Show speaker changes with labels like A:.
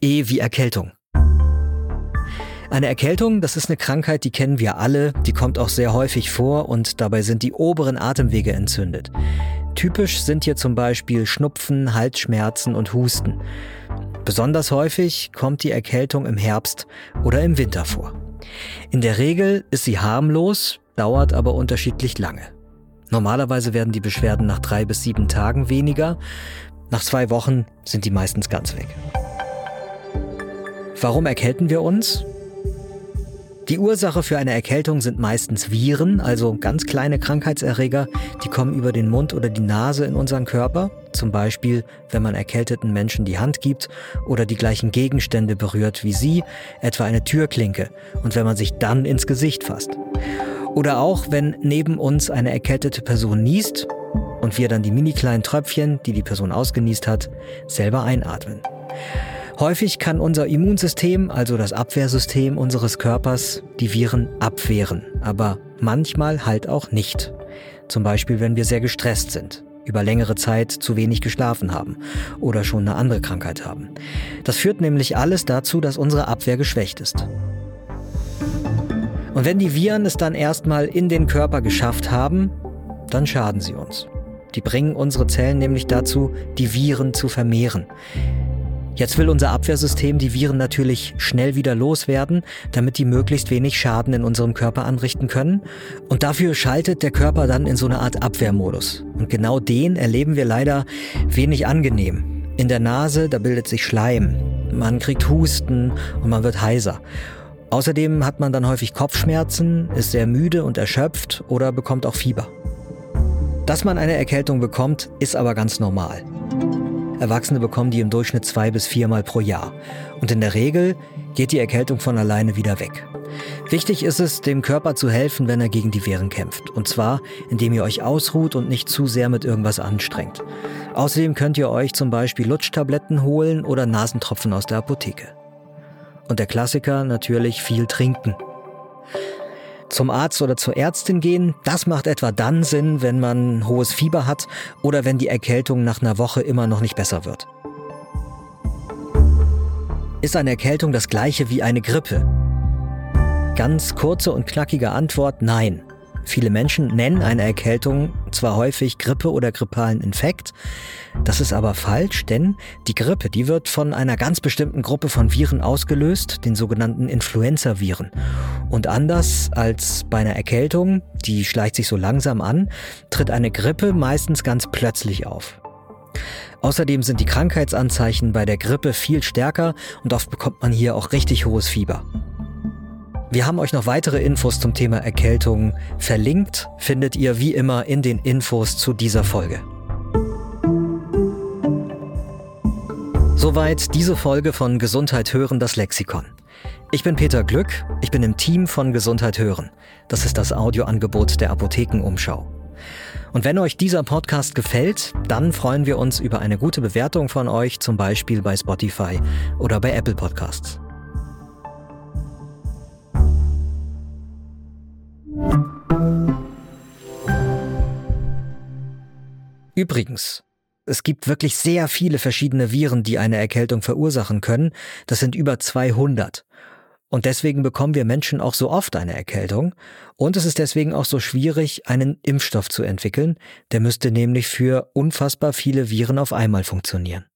A: E wie Erkältung. Eine Erkältung, das ist eine Krankheit, die kennen wir alle, die kommt auch sehr häufig vor und dabei sind die oberen Atemwege entzündet. Typisch sind hier zum Beispiel Schnupfen, Halsschmerzen und Husten. Besonders häufig kommt die Erkältung im Herbst oder im Winter vor. In der Regel ist sie harmlos, dauert aber unterschiedlich lange. Normalerweise werden die Beschwerden nach drei bis sieben Tagen weniger. Nach zwei Wochen sind die meistens ganz weg. Warum erkälten wir uns? Die Ursache für eine Erkältung sind meistens Viren, also ganz kleine Krankheitserreger, die kommen über den Mund oder die Nase in unseren Körper. Zum Beispiel, wenn man erkälteten Menschen die Hand gibt oder die gleichen Gegenstände berührt wie sie, etwa eine Türklinke, und wenn man sich dann ins Gesicht fasst. Oder auch, wenn neben uns eine erkältete Person niest und wir dann die mini kleinen Tröpfchen, die die Person ausgenießt hat, selber einatmen. Häufig kann unser Immunsystem, also das Abwehrsystem unseres Körpers, die Viren abwehren, aber manchmal halt auch nicht. Zum Beispiel, wenn wir sehr gestresst sind, über längere Zeit zu wenig geschlafen haben oder schon eine andere Krankheit haben. Das führt nämlich alles dazu, dass unsere Abwehr geschwächt ist. Und wenn die Viren es dann erstmal in den Körper geschafft haben, dann schaden sie uns. Die bringen unsere Zellen nämlich dazu, die Viren zu vermehren. Jetzt will unser Abwehrsystem die Viren natürlich schnell wieder loswerden, damit die möglichst wenig Schaden in unserem Körper anrichten können. Und dafür schaltet der Körper dann in so eine Art Abwehrmodus. Und genau den erleben wir leider wenig angenehm. In der Nase, da bildet sich Schleim. Man kriegt Husten und man wird heiser. Außerdem hat man dann häufig Kopfschmerzen, ist sehr müde und erschöpft oder bekommt auch Fieber. Dass man eine Erkältung bekommt, ist aber ganz normal. Erwachsene bekommen die im Durchschnitt zwei bis viermal pro Jahr. Und in der Regel geht die Erkältung von alleine wieder weg. Wichtig ist es, dem Körper zu helfen, wenn er gegen die Viren kämpft. Und zwar, indem ihr euch ausruht und nicht zu sehr mit irgendwas anstrengt. Außerdem könnt ihr euch zum Beispiel Lutschtabletten holen oder Nasentropfen aus der Apotheke. Und der Klassiker natürlich viel trinken. Zum Arzt oder zur Ärztin gehen, das macht etwa dann Sinn, wenn man hohes Fieber hat oder wenn die Erkältung nach einer Woche immer noch nicht besser wird. Ist eine Erkältung das gleiche wie eine Grippe? Ganz kurze und knackige Antwort, nein. Viele Menschen nennen eine Erkältung zwar häufig Grippe oder grippalen Infekt, das ist aber falsch, denn die Grippe, die wird von einer ganz bestimmten Gruppe von Viren ausgelöst, den sogenannten Influenza-Viren. Und anders als bei einer Erkältung, die schleicht sich so langsam an, tritt eine Grippe meistens ganz plötzlich auf. Außerdem sind die Krankheitsanzeichen bei der Grippe viel stärker und oft bekommt man hier auch richtig hohes Fieber. Wir haben euch noch weitere Infos zum Thema Erkältung verlinkt, findet ihr wie immer in den Infos zu dieser Folge. Soweit diese Folge von Gesundheit hören, das Lexikon. Ich bin Peter Glück, ich bin im Team von Gesundheit hören. Das ist das Audioangebot der Apothekenumschau. Und wenn euch dieser Podcast gefällt, dann freuen wir uns über eine gute Bewertung von euch, zum Beispiel bei Spotify oder bei Apple Podcasts. Übrigens, es gibt wirklich sehr viele verschiedene Viren, die eine Erkältung verursachen können. Das sind über 200. Und deswegen bekommen wir Menschen auch so oft eine Erkältung. Und es ist deswegen auch so schwierig, einen Impfstoff zu entwickeln. Der müsste nämlich für unfassbar viele Viren auf einmal funktionieren.